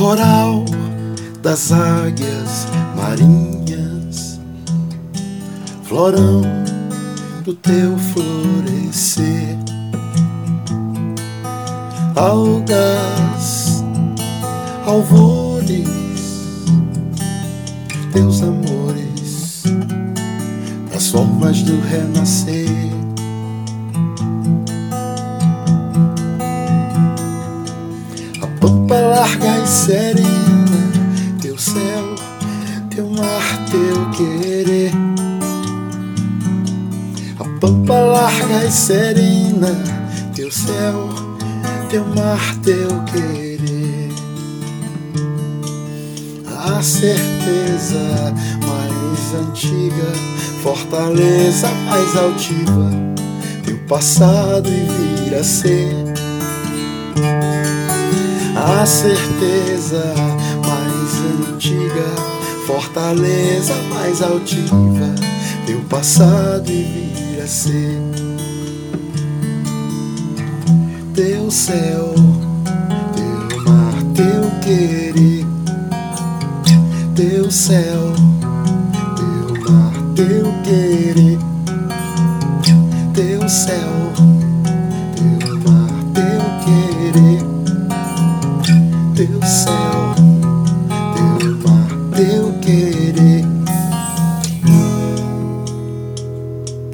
Coral das águias marinhas, florão do teu florescer, algas, alvores, teus amores, das formas do renascer. Larga e serena, teu céu, teu mar, teu querer. A pampa larga e serena, teu céu, teu mar, teu querer. A certeza mais antiga, fortaleza mais altiva, teu passado e vir a ser a certeza mais antiga, fortaleza mais altiva, teu passado e vir a ser teu céu, teu mar, teu querer, teu céu, teu mar, teu querer,